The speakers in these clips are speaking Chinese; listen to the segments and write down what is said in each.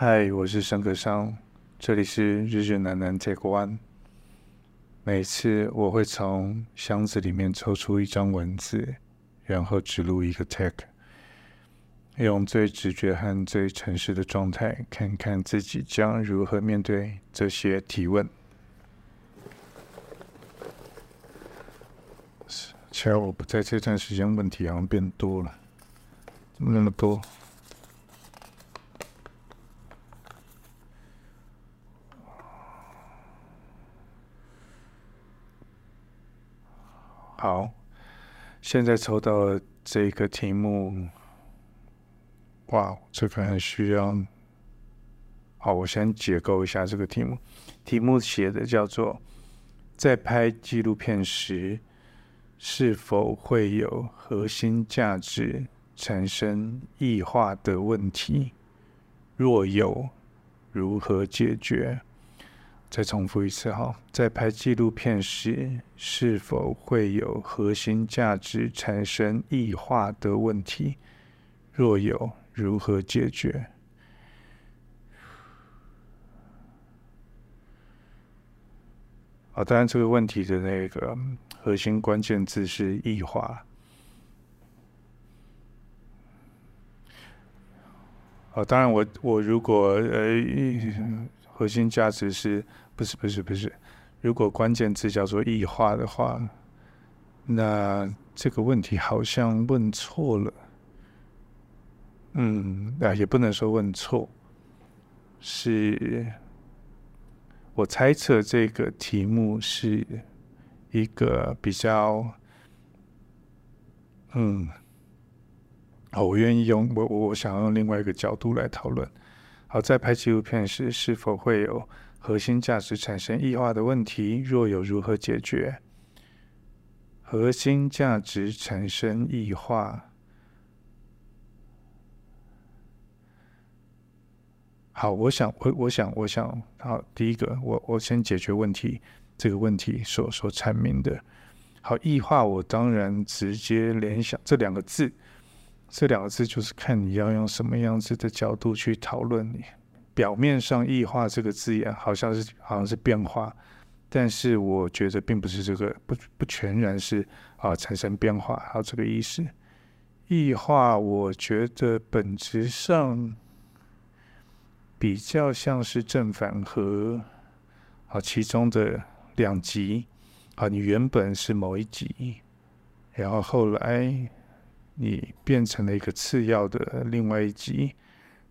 嗨，我是沈可尚，这里是日日难难 Take One。每次我会从箱子里面抽出一张文字，然后只录一个 Take，用最直觉和最诚实的状态，看看自己将如何面对这些提问。其实我不在这段时间，问题好像变多了，怎么那么多？好，现在抽到这个题目，哇，这个很需要。好，我先解构一下这个题目。题目写的叫做：在拍纪录片时，是否会有核心价值产生异化的问题？若有，如何解决？再重复一次哈，在拍纪录片时，是否会有核心价值产生异化的问题？若有，如何解决？好，当然这个问题的那个核心关键字是异化。好，当然我我如果呃。核心价值是不是不是不是？如果关键字叫做异化的话，那这个问题好像问错了。嗯，啊，也不能说问错，是我猜测这个题目是一个比较，嗯，我愿意用我我我想要用另外一个角度来讨论。好，在拍纪录片时，是否会有核心价值产生异化的问题？若有，如何解决？核心价值产生异化。好，我想，我我想，我想，好，第一个，我我先解决问题，这个问题所所阐明的。好，异化，我当然直接联想这两个字。这两个字就是看你要用什么样子的角度去讨论你。表面上“异化”这个字眼好像是好像是变化，但是我觉得并不是这个，不不全然是啊产生变化，还有这个意思。异化，我觉得本质上比较像是正反合，啊其中的两极，啊你原本是某一极，然后后来。你变成了一个次要的另外一极，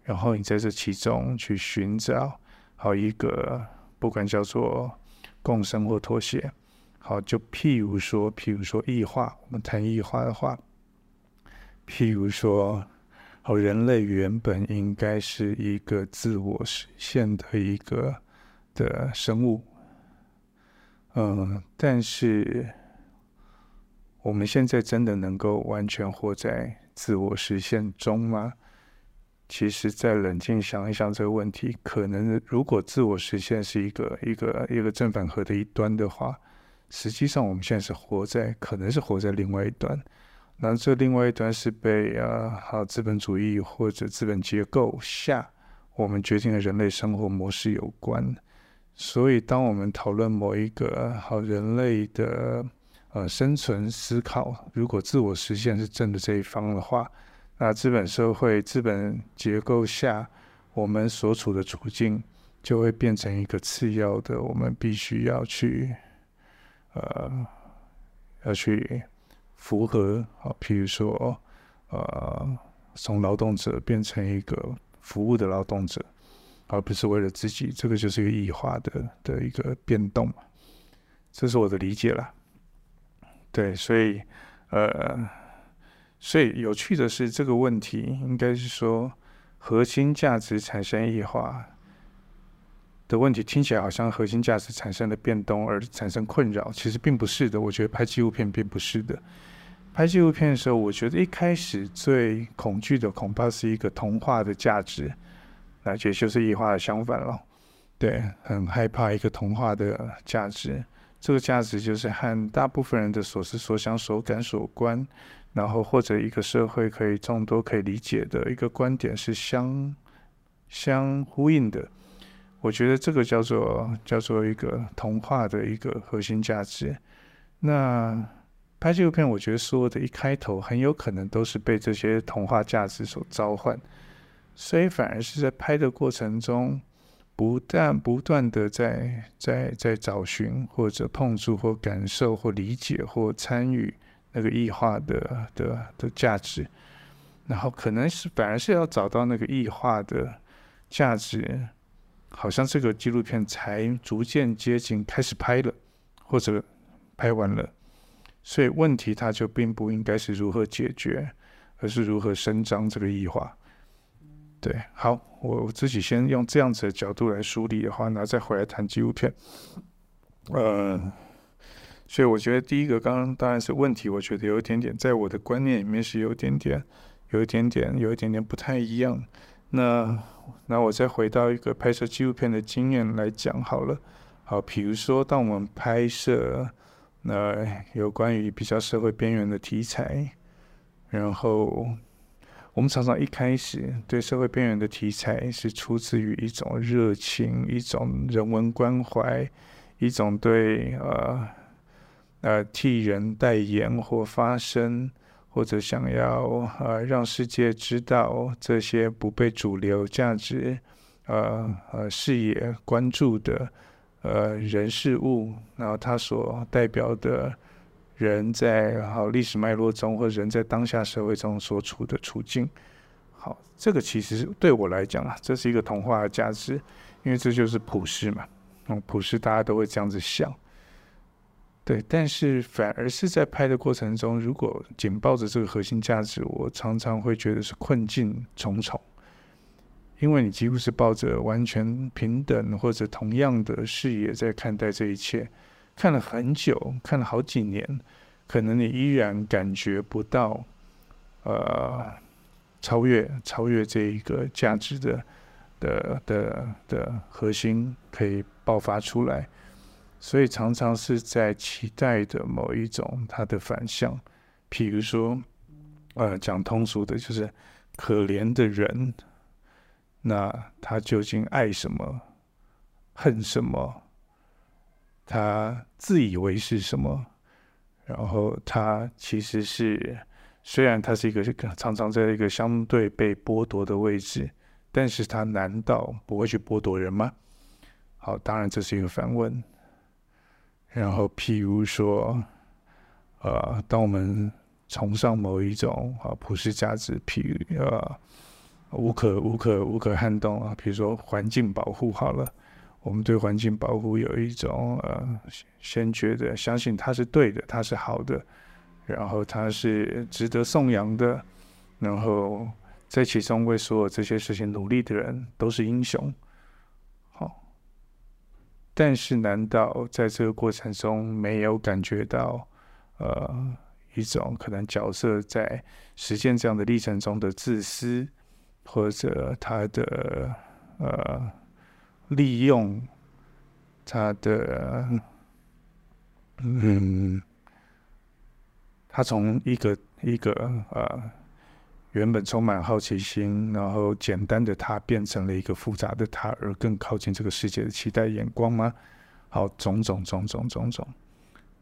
然后你在这其中去寻找好一个，不管叫做共生或妥协，好，就譬如说，譬如说异化，我们谈异化的话，譬如说，好，人类原本应该是一个自我实现的一个的生物，嗯，但是。我们现在真的能够完全活在自我实现中吗？其实，再冷静想一想这个问题，可能如果自我实现是一个一个一个正反合的一端的话，实际上我们现在是活在，可能是活在另外一端。那这另外一端是被啊，好资本主义或者资本结构下，我们决定了人类生活模式有关。所以，当我们讨论某一个好人类的。呃，生存思考，如果自我实现是正的这一方的话，那资本社会、资本结构下，我们所处的处境就会变成一个次要的，我们必须要去，呃，要去符合。啊，譬如说，呃，从劳动者变成一个服务的劳动者，而不是为了自己，这个就是一个异化的的一个变动。这是我的理解了。对，所以，呃，所以有趣的是，这个问题应该是说，核心价值产生异化的问题，听起来好像核心价值产生了变动而产生困扰，其实并不是的。我觉得拍纪录片并不是的。拍纪录片的时候，我觉得一开始最恐惧的恐怕是一个童话的价值，那也就是异化的相反了。对，很害怕一个童话的价值。这个价值就是和大部分人的所思所想所感所观，然后或者一个社会可以众多可以理解的一个观点是相相呼应的。我觉得这个叫做叫做一个童话的一个核心价值。那拍纪录片，我觉得所有的一开头很有可能都是被这些童话价值所召唤，所以反而是在拍的过程中，不但不断的在在在找寻或者碰触或感受或理解或参与那个异化的的的价值，然后可能是反而是要找到那个异化的价值。好像这个纪录片才逐渐接近开始拍了，或者拍完了，所以问题它就并不应该是如何解决，而是如何伸张这个异化。对，好，我自己先用这样子的角度来梳理的话，然后再回来谈纪录片。呃，所以我觉得第一个刚刚当然是问题，我觉得有一点点在我的观念里面是有一点点，有一点点，有一点点不太一样。那那我再回到一个拍摄纪录片的经验来讲好了，好，比如说当我们拍摄那有关于比较社会边缘的题材，然后我们常常一开始对社会边缘的题材是出自于一种热情，一种人文关怀，一种对呃呃替人代言或发声。或者想要呃让世界知道这些不被主流价值呃呃视野关注的呃人事物，然后他所代表的人在好历史脉络中，或人在当下社会中所处的处境，好，这个其实对我来讲啊，这是一个童话的价值，因为这就是普世嘛，嗯，普世大家都会这样子想。对，但是反而是在拍的过程中，如果紧抱着这个核心价值，我常常会觉得是困境重重，因为你几乎是抱着完全平等或者同样的视野在看待这一切，看了很久，看了好几年，可能你依然感觉不到，呃，超越超越这一个价值的的的的核心可以爆发出来。所以常常是在期待的某一种它的反向，譬如说，呃，讲通俗的就是可怜的人，那他究竟爱什么，恨什么？他自以为是什么？然后他其实是，虽然他是一个常常在一个相对被剥夺的位置，但是他难道不会去剥夺人吗？好，当然这是一个反问。然后，譬如说，呃，当我们崇尚某一种啊普世价值，譬如呃无可无可无可撼动啊，比如说环境保护好了，我们对环境保护有一种呃先觉得相信它是对的，它是好的，然后它是值得颂扬的，然后在其中为所有这些事情努力的人都是英雄。但是，难道在这个过程中没有感觉到，呃，一种可能角色在实践这样的历程中的自私，或者他的呃利用他的，嗯，他从一个一个呃。原本充满好奇心，然后简单的他变成了一个复杂的他，而更靠近这个世界的期待眼光吗？好，种种种种种种。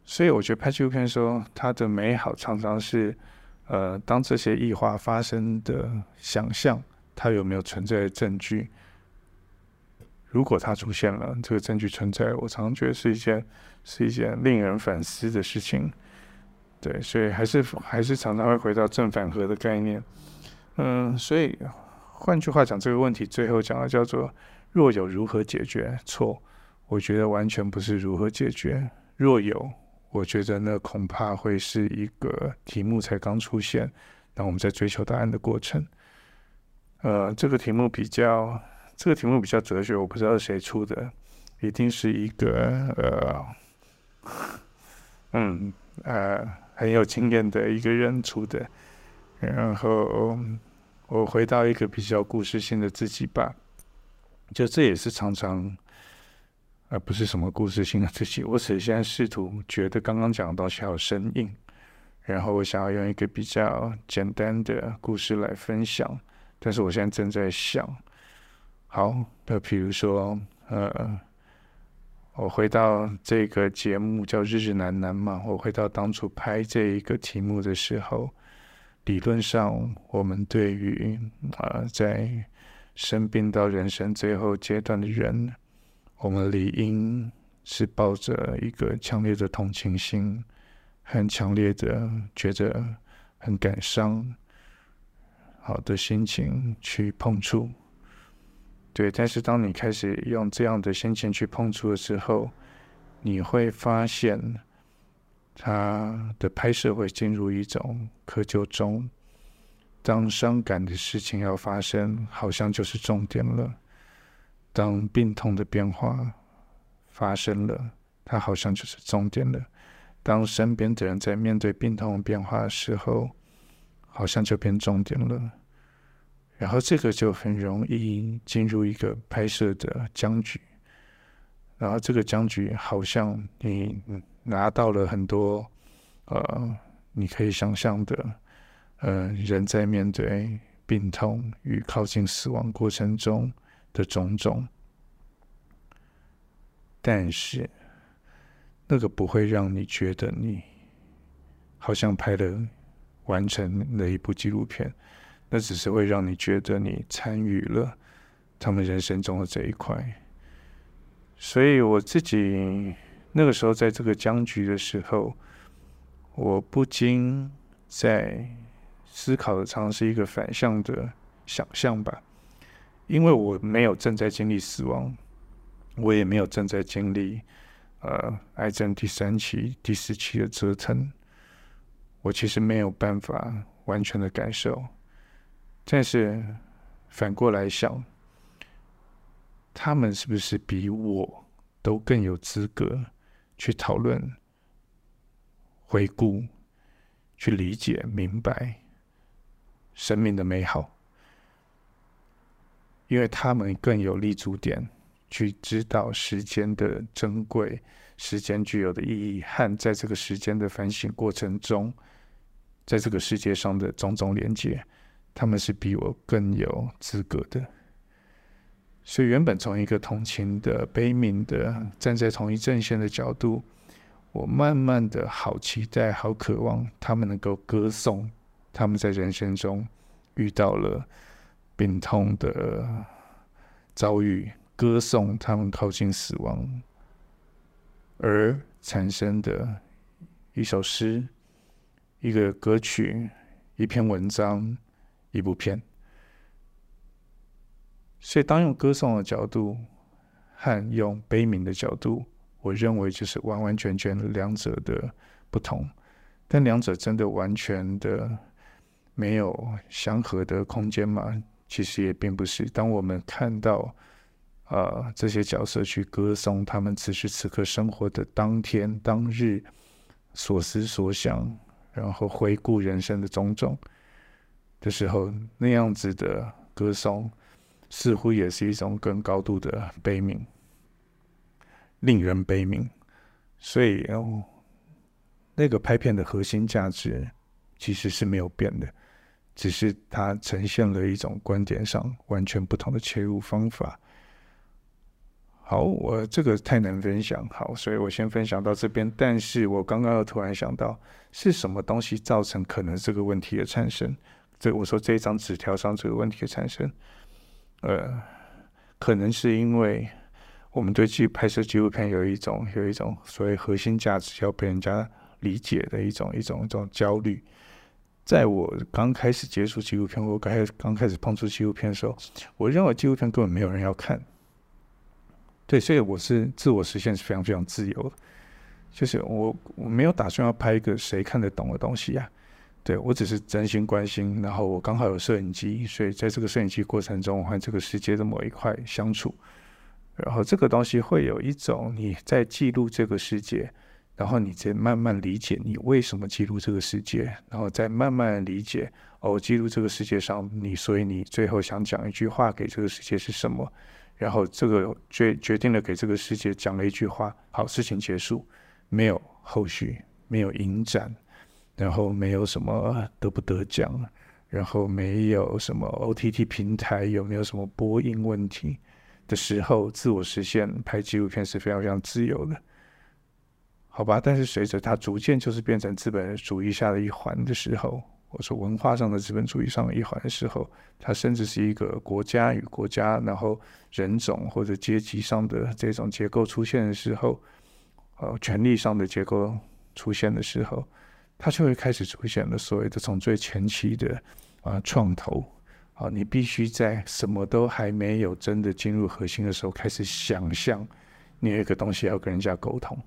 所以我觉得拍纪录片说它的美好常常是，呃，当这些异化发生的想象，它有没有存在的证据？如果它出现了，这个证据存在，我常常觉得是一件是一件令人反思的事情。对，所以还是还是常常会回到正反合的概念。嗯，所以换句话讲，这个问题最后讲的叫做“若有如何解决”？错，我觉得完全不是如何解决。若有，我觉得那恐怕会是一个题目才刚出现，那我们在追求答案的过程。呃，这个题目比较，这个题目比较哲学，我不知道是谁出的，一定是一个呃，嗯呃。很有经验的一个人出的，然后我回到一个比较故事性的自己吧，就这也是常常，而不是什么故事性的自己。我只是现在试图觉得刚刚讲的东西还有生硬，然后我想要用一个比较简单的故事来分享，但是我现在正在想，好，那比如说，呃，我回到这个节目叫《日日难难》嘛，我回到当初拍这一个题目的时候，理论上，我们对于啊、在生病到人生最后阶段的人，我们理应是抱着一个强烈的同情心，很强烈的觉得很感伤，好的心情去碰触。对，但是当你开始用这样的心情去碰触的时候，你会发现。他的拍摄会进入一种窠臼中，当伤感的事情要发生，好像就是重点了；当病痛的变化发生了，它好像就是重点了；当身边的人在面对病痛变化的时候，好像就变重点了。然后这个就很容易进入一个拍摄的僵局，然后这个僵局好像你。拿到了很多，呃，你可以想象的，呃，人在面对病痛与靠近死亡过程中的种种，但是那个不会让你觉得你好像拍了完成了一部纪录片，那只是会让你觉得你参与了他们人生中的这一块，所以我自己。那个时候，在这个僵局的时候，我不禁在思考的，常常是一个反向的想象吧。因为我没有正在经历死亡，我也没有正在经历呃癌症第三期、第四期的折腾，我其实没有办法完全的感受。但是反过来想，他们是不是比我都更有资格？去讨论、回顾、去理解、明白生命的美好，因为他们更有立足点，去知道时间的珍贵、时间具有的意义和在这个时间的反省过程中，在这个世界上的种种连接，他们是比我更有资格的。所以，原本从一个同情的、悲悯的，站在同一阵线的角度，我慢慢的好期待、好渴望他们能够歌颂他们在人生中遇到了病痛的遭遇，歌颂他们靠近死亡而产生的一首诗、一个歌曲、一篇文章、一部片。所以，当用歌颂的角度和用悲悯的角度，我认为就是完完全全两者的不同。但两者真的完全的没有相合的空间吗？其实也并不是。当我们看到啊、这些角色去歌颂他们此时此刻生活的当天当日所思所想，然后回顾人生的种种的时候，那样子的歌颂。似乎也是一种更高度的悲悯，令人悲悯。所以，哦，那个拍片的核心价值其实是没有变的，只是它呈现了一种观点上完全不同的切入方法。好，我这个太难分享，好，所以我先分享到这边。但是我刚刚又突然想到，是什么东西造成可能这个问题的产生？这我说这一张纸条上这个问题的产生。呃，可能是因为我们对纪拍摄纪录片有一种有一种所谓核心价值要被人家理解的一种一种一种焦虑。在我刚开始接触纪录片，我刚开刚开始碰触纪录片的时候，我认为纪录片根本没有人要看。对，所以我是自我实现是非常非常自由的，就是我我没有打算要拍一个谁看得懂的东西呀、对，我只是真心关心，然后我刚好有摄影机，所以在这个摄影机过程中，我和这个世界的某一块相处，然后这个东西会有一种你在记录这个世界，然后你再慢慢理解你为什么记录这个世界，然后再慢慢理解哦，记录这个世界上你，所以你最后想讲一句话给这个世界是什么，然后这个决决定了给这个世界讲了一句话，好，事情结束，没有后续，没有影展。然后没有什么得不得奖，然后没有什么 OTT 平台，有没有什么播映问题的时候，自我实现拍纪录片是非常非常自由的，好吧？但是随着它逐渐就是变成资本主义下的一环的时候，或者说文化上的资本主义上的一环的时候，它甚至是一个国家与国家，然后人种或者阶级上的这种结构出现的时候，呃，权力上的结构出现的时候。它就会开始出现了所谓的从最前期的啊创投啊，你必须在什么都还没有真的进入核心的时候，开始想象你有一个东西要跟人家沟通，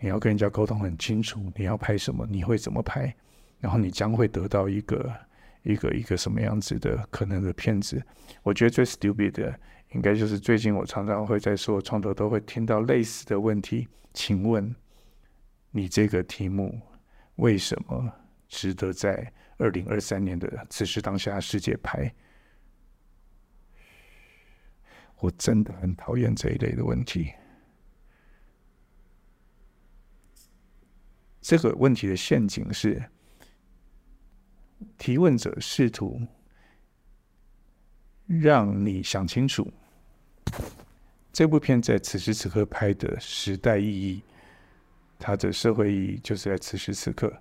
你要跟人家沟通很清楚，你要拍什么，你会怎么拍，然后你将会得到一个一个一个什么样子的可能的片子。我觉得最 stupid 的应该就是最近我常常会在说创投都会听到类似的问题，请问你这个题目？为什么值得在二零二三年的此时当下世界拍？我真的很讨厌这一类的问题。这个问题的陷阱是，提问者试图让你想清楚，这部片在此时此刻拍的时代意义。它的社会意义就是在此时此刻，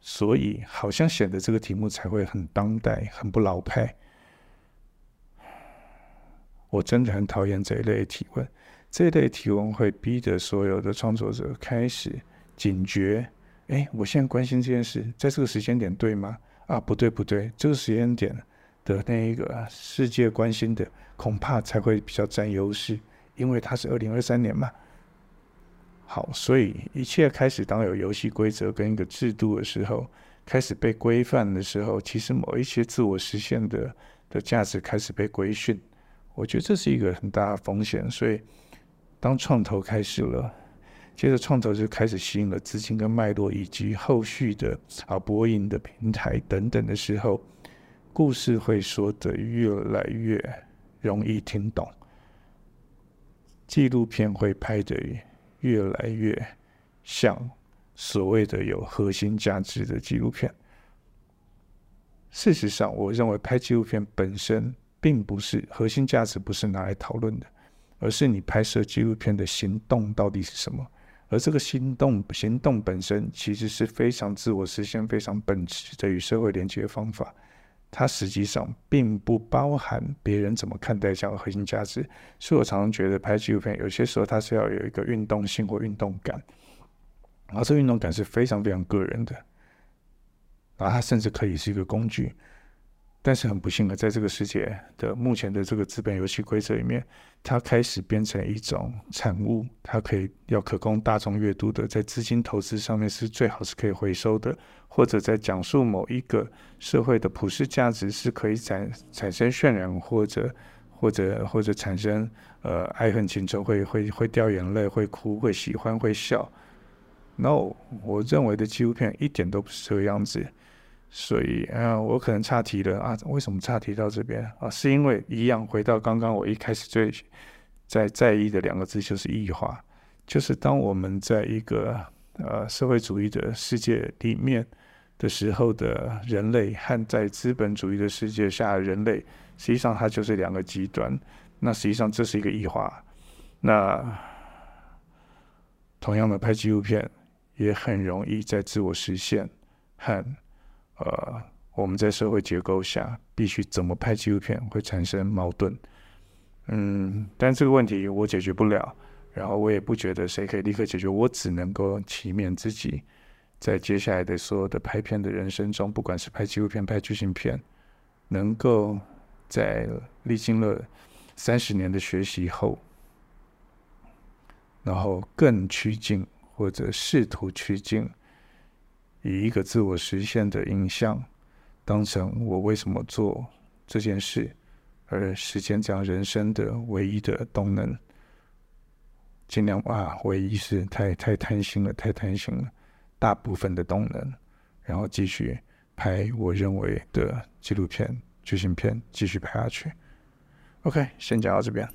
所以好像显得这个题目才会很当代、很不老派。我真的很讨厌这一类提问，这一类提问会逼得所有的创作者开始警觉：哎，我现在关心这件事，在这个时间点对吗？啊，不对，不对，这个时间点的那一个世界关心的，恐怕才会比较占优势，因为它是二零二三年嘛。好，所以一切开始当有游戏规则跟一个制度的时候，开始被规范的时候，其实某一些自我实现的的价值开始被规训，我觉得这是一个很大的风险。所以，当创投开始了，接着创投就开始吸引了资金跟脉络，以及后续的啊播映的平台等等的时候，故事会说得越来越容易听懂，纪录片会拍得越来越像所谓的有核心价值的纪录片。事实上，我认为拍纪录片本身并不是核心价值，不是拿来讨论的，而是你拍摄纪录片的行动到底是什么。而这个行动，行动本身其实是非常自我实现、非常本质的与社会连接方法。它实际上并不包含别人怎么看待这样的核心价值，所以我常常觉得拍纪录片有些时候它是要有一个运动性或运动感，然后这运动感是非常非常个人的，然后它甚至可以是一个工具。但是很不幸的，在这个世界的目前的这个资本游戏规则里面，它开始变成一种产物，它可以要可供大众阅读的，在资金投资上面是最好是可以回收的，或者在讲述某一个社会的普世价值是可以产产生渲染，或者或者或者产生呃爱恨情仇，会会会掉眼泪，会哭，会喜欢，会笑。No，我认为的纪录片一点都不是这个样子。所以啊，我可能岔题了啊？为什么岔题到这边啊？是因为一样回到刚刚我一开始最在在意的两个字，就是异化。就是当我们在一个呃社会主义的世界里面的时候的人类，和在资本主义的世界下的人类，实际上它就是两个极端。那实际上这是一个异化。那同样的拍纪录片，也很容易在自我实现和。呃，我们在社会结构下必须怎么拍纪录片会产生矛盾，嗯，但这个问题我解决不了，然后我也不觉得谁可以立刻解决，我只能够祈勉自己，在接下来的所有的拍片的人生中，不管是拍纪录片、拍剧情片，能够在历经了三十年的学习后，然后更趋近或者试图趋近。以一个自我实现的影像，当成我为什么做这件事而实现这样人生的唯一的动能，尽量啊，唯一是太太贪心了，太贪心了，大部分的动能，然后继续拍我认为的纪录片、剧情片，继续拍下去。OK，先讲到这边。